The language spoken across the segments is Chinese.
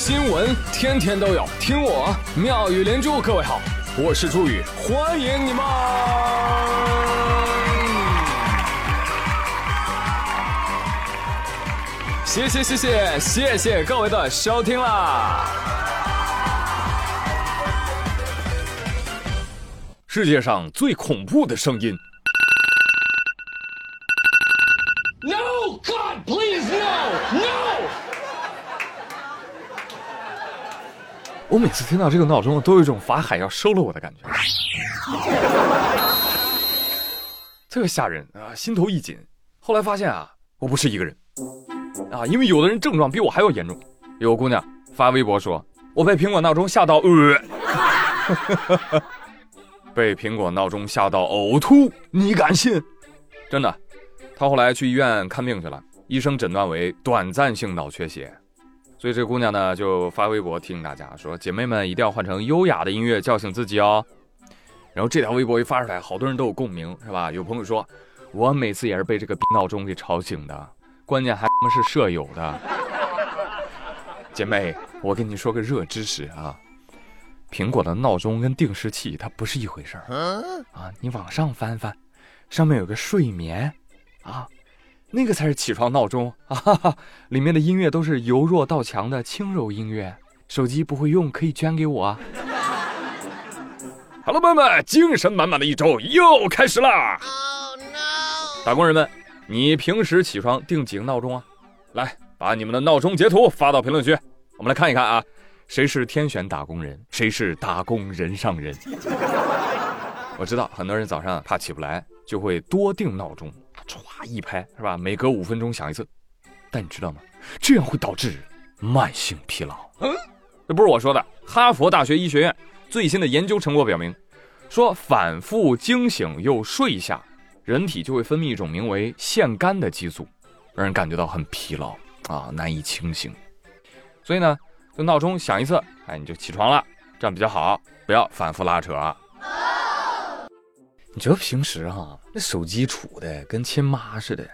新闻天天都有，听我妙语连珠。各位好，我是朱宇，欢迎你们！谢谢谢谢谢谢各位的收听啦！世界上最恐怖的声音。No God, please no, no！我每次听到这个闹钟，都有一种法海要收了我的感觉，特别吓人啊，心头一紧。后来发现啊，我不是一个人啊，因为有的人症状比我还要严重。有个姑娘发微博说：“我被苹果闹钟吓到，呃，被苹果闹钟吓到呕吐。”你敢信？真的，她后来去医院看病去了，医生诊断为短暂性脑缺血。所以这姑娘呢，就发微博提醒大家说：“姐妹们一定要换成优雅的音乐叫醒自己哦。”然后这条微博一发出来，好多人都有共鸣，是吧？有朋友说：“我每次也是被这个闹钟给吵醒的，关键还他妈是舍友的。”姐妹，我跟你说个热知识啊，苹果的闹钟跟定时器它不是一回事儿啊。你往上翻翻，上面有个睡眠啊。那个才是起床闹钟 啊！里面的音乐都是由弱到强的轻柔音乐。手机不会用可以捐给我。啊！好了，朋友们，精神满满的一周又开始啦！打工人们，你平时起床定几个闹钟啊？来，把你们的闹钟截图发到评论区，我们来看一看啊，谁是天选打工人，谁是打工人上人？我知道很多人早上怕起不来，就会多定闹钟。歘一拍是吧？每隔五分钟响一次，但你知道吗？这样会导致慢性疲劳。嗯，这不是我说的。哈佛大学医学院最新的研究成果表明，说反复惊醒又睡下，人体就会分泌一种名为腺苷的激素，让人感觉到很疲劳啊，难以清醒。所以呢，就闹钟响一次，哎，你就起床了，这样比较好，不要反复拉扯。你这平时哈，那手机杵的跟亲妈似的。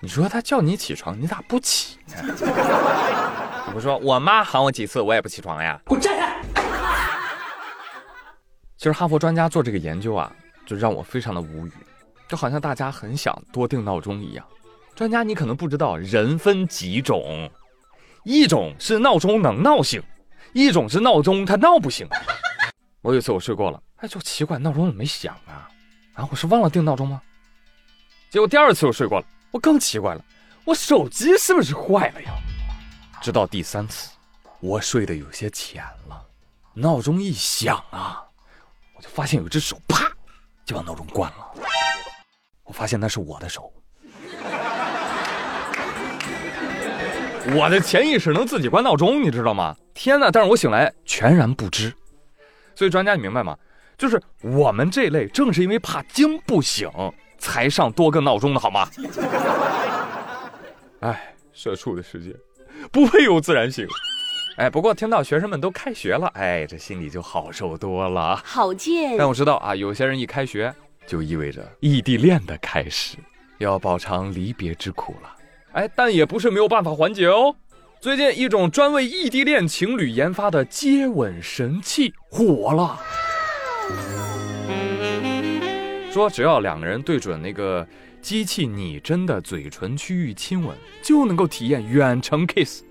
你说他叫你起床，你咋不起呢？你不说我妈喊我几次，我也不起床呀。给我站开！其实哈佛专家做这个研究啊，就让我非常的无语，就好像大家很想多定闹钟一样。专家，你可能不知道，人分几种，一种是闹钟能闹醒，一种是闹钟它闹不醒。我有一次我睡过了，哎，就奇怪，闹钟怎么没响啊？啊！我是忘了定闹钟吗？结果第二次我睡过了，我更奇怪了，我手机是不是坏了呀？直到第三次，我睡得有些浅了，闹钟一响啊，我就发现有只手啪就把闹钟关了。我发现那是我的手，我的潜意识能自己关闹钟，你知道吗？天哪！但是我醒来全然不知。所以专家，你明白吗？就是我们这类，正是因为怕惊不醒，才上多个闹钟的好吗？哎，社畜的世界，不配有自然醒。哎，不过听到学生们都开学了，哎，这心里就好受多了。好贱！但我知道啊，有些人一开学就意味着异地恋的开始，要饱尝离别之苦了。哎，但也不是没有办法缓解哦。最近一种专为异地恋情侣研发的接吻神器火了。说只要两个人对准那个机器拟真的嘴唇区域亲吻，就能够体验远程 kiss。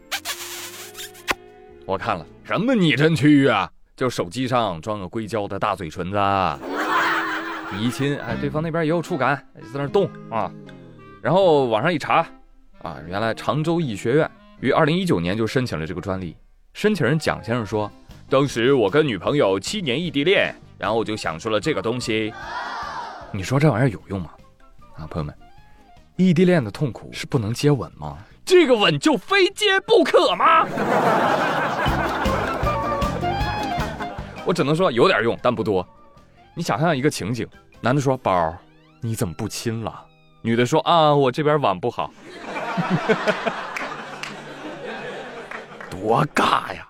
我看了什么拟真区域啊？就手机上装个硅胶的大嘴唇子，你一亲，哎，对方那边也有触感，在那动啊。然后网上一查，啊，原来常州医学院于二零一九年就申请了这个专利。申请人蒋先生说，当时我跟女朋友七年异地恋，然后我就想出了这个东西。你说这玩意儿有用吗？啊，朋友们，异地恋的痛苦是不能接吻吗？这个吻就非接不可吗？我只能说有点用，但不多。你想象一个情景：男的说“宝，你怎么不亲了？”女的说：“啊，我这边网不好。”多尬呀！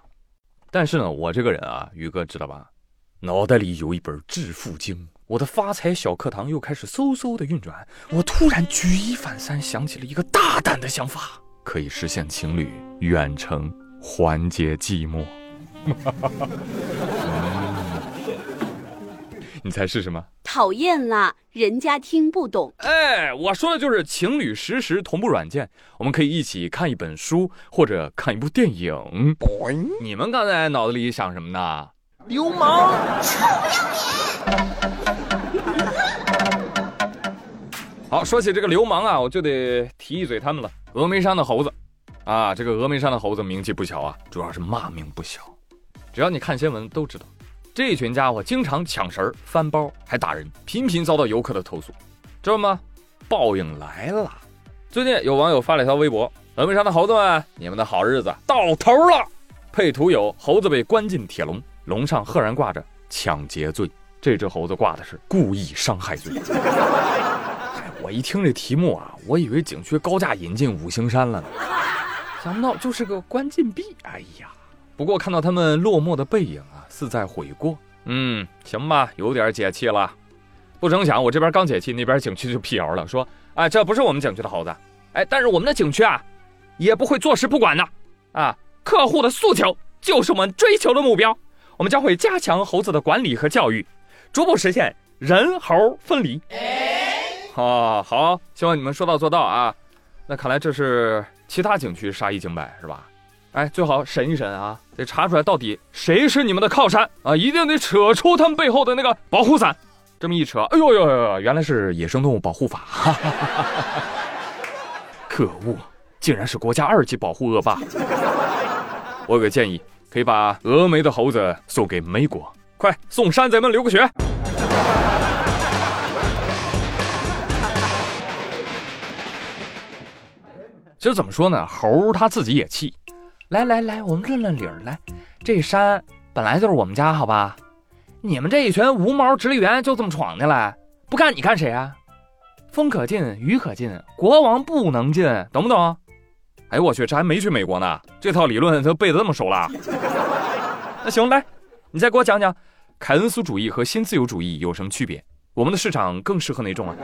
但是呢，我这个人啊，宇哥知道吧？脑袋里有一本致富经。我的发财小课堂又开始嗖嗖的运转，我突然举一反三，想起了一个大胆的想法，可以实现情侣远程缓解寂寞。你猜是什么？讨厌啦，人家听不懂。哎，我说的就是情侣实时同步软件，我们可以一起看一本书或者看一部电影。你们刚才脑子里想什么呢？流氓！臭不要脸好，说起这个流氓啊，我就得提一嘴他们了。峨眉山的猴子，啊，这个峨眉山的猴子名气不小啊，主要是骂名不小。只要你看新闻都知道。这群家伙经常抢食儿、翻包，还打人，频频遭到游客的投诉，知道吗？报应来了！最近有网友发了一条微博：“峨眉山的猴子们，你们的好日子到头了。”配图有猴子被关进铁笼，笼上赫然挂着抢劫罪。这只猴子挂的是故意伤害罪。我一听这题目啊，我以为景区高价引进五行山了呢，想不到就是个关禁闭。哎呀！不过看到他们落寞的背影啊，似在悔过。嗯，行吧，有点解气了。不成想，我这边刚解气，那边景区就辟谣了，说：“哎，这不是我们景区的猴子，哎，但是我们的景区啊，也不会坐视不管的。啊，客户的诉求就是我们追求的目标，我们将会加强猴子的管理和教育，逐步实现人猴分离。”哦，好，希望你们说到做到啊。那看来这是其他景区杀一儆百，是吧？哎，最好审一审啊，得查出来到底谁是你们的靠山啊！一定得扯出他们背后的那个保护伞。这么一扯，哎呦呦呦，原来是野生动物保护法！可恶，竟然是国家二级保护恶霸！我有个建议，可以把峨眉的猴子送给美国，快送山贼们留个学。其实怎么说呢，猴他自己也气。来来来，我们论论理儿来。这山本来就是我们家，好吧？你们这一群无毛直立猿就这么闯进来，不干你干谁啊？风可进，雨可进，国王不能进，懂不懂？哎我去，这还没去美国呢，这套理论都背得这么熟了。那行，来，你再给我讲讲，凯恩斯主义和新自由主义有什么区别？我们的市场更适合哪种啊？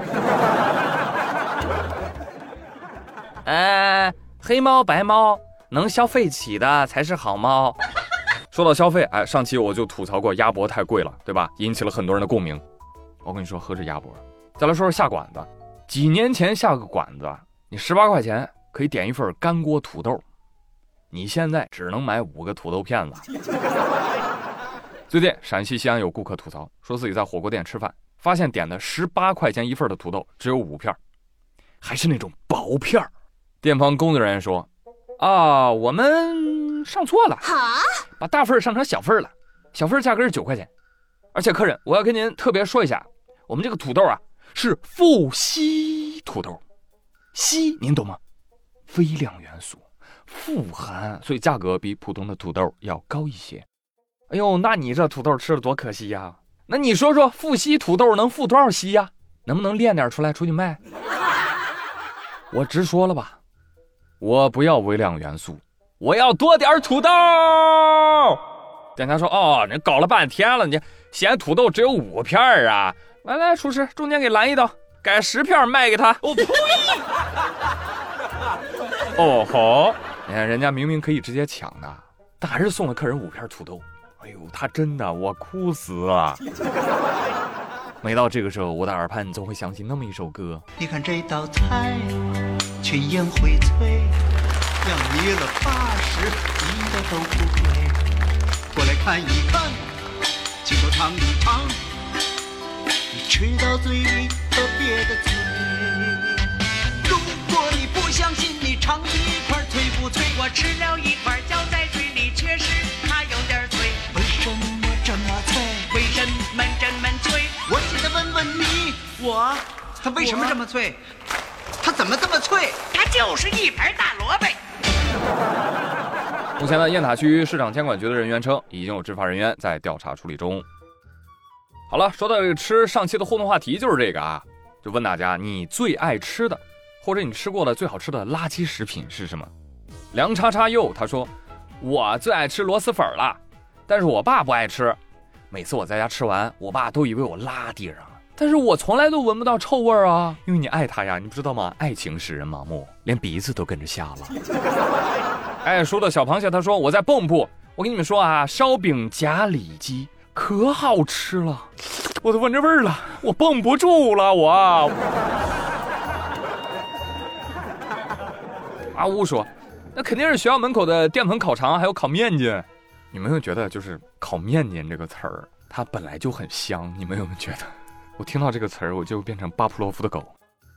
哎，黑猫白猫。能消费起的才是好猫。说到消费，哎，上期我就吐槽过鸭脖太贵了，对吧？引起了很多人的共鸣。我跟你说，何止鸭脖，再来说说下馆子。几年前下个馆子，你十八块钱可以点一份干锅土豆，你现在只能买五个土豆片子。最近陕西西安有顾客吐槽，说自己在火锅店吃饭，发现点的十八块钱一份的土豆只有五片，还是那种薄片店方工作人员说。啊，我们上错了，把大份上成小份了，小份价格是九块钱，而且客人，我要跟您特别说一下，我们这个土豆啊是富硒土豆，硒您懂吗？微量元素，富含，所以价格比普通的土豆要高一些。哎呦，那你这土豆吃了多可惜呀！那你说说，富硒土豆能富多少硒呀？能不能炼点出来出去卖？我直说了吧。我不要微量元素，我要多点土豆。店家说：“哦，你搞了半天了，你嫌土豆只有五片啊？来来，厨师，中间给拦一刀，改十片卖给他。”我呸！哦吼，你看人家明明可以直接抢的，但还是送了客人五片土豆。哎呦，他真的，我哭死了。每到这个时候，我的耳畔总会响起那么一首歌。你看这道菜。群英荟萃，养你了八十，一个都不贵。过来看一看，亲手尝一尝，你吃到嘴里特别的脆。如我吃了一块，嚼在嘴里确实它有点脆。为什么这么脆？为什么这么脆？我现在问问你，我它为什么这么脆？它怎么这么脆？它就是一盘大萝卜。目前呢，雁塔区市场监管局的人员称，已经有执法人员在调查处理中。好了，说到这个吃，上期的互动话题就是这个啊，就问大家，你最爱吃的，或者你吃过的最好吃的垃圾食品是什么？梁叉叉又他说，我最爱吃螺蛳粉了，但是我爸不爱吃，每次我在家吃完，我爸都以为我拉地上了。但是我从来都闻不到臭味儿啊，因为你爱他呀，你不知道吗？爱情使人盲目，连鼻子都跟着瞎了。哎，说到小螃蟹，他说我在蚌埠，我跟你们说啊，烧饼夹里脊可好吃了，我都闻着味儿了，我绷不住了，我。阿乌说，那肯定是学校门口的淀粉烤肠，还有烤面筋。你们有觉得就是烤面筋这个词儿，它本来就很香？你们有没有觉得？我听到这个词儿，我就变成巴甫洛夫的狗。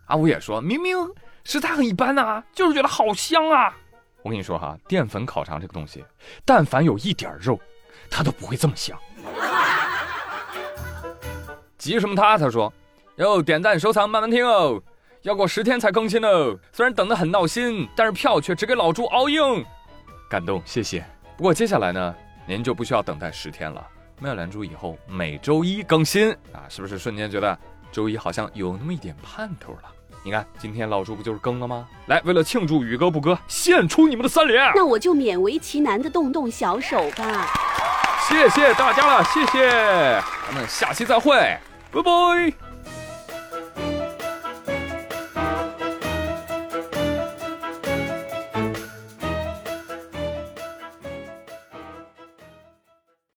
阿五也说，明明食材很一般呐，就是觉得好香啊。我跟你说哈，淀粉烤肠这个东西，但凡有一点肉，它都不会这么香。急什么他？他说，哟，点赞收藏慢慢听哦，要过十天才更新哦。虽然等得很闹心，但是票却只给老朱熬硬，感动，谢谢。不过接下来呢，您就不需要等待十天了。妙兰珠以后每周一更新啊，是不是瞬间觉得周一好像有那么一点盼头了？你看今天老朱不就是更了吗？来，为了庆祝宇哥不哥，献出你们的三连。那我就勉为其难的动动小手吧。谢谢大家了，谢谢，咱们下期再会，拜拜。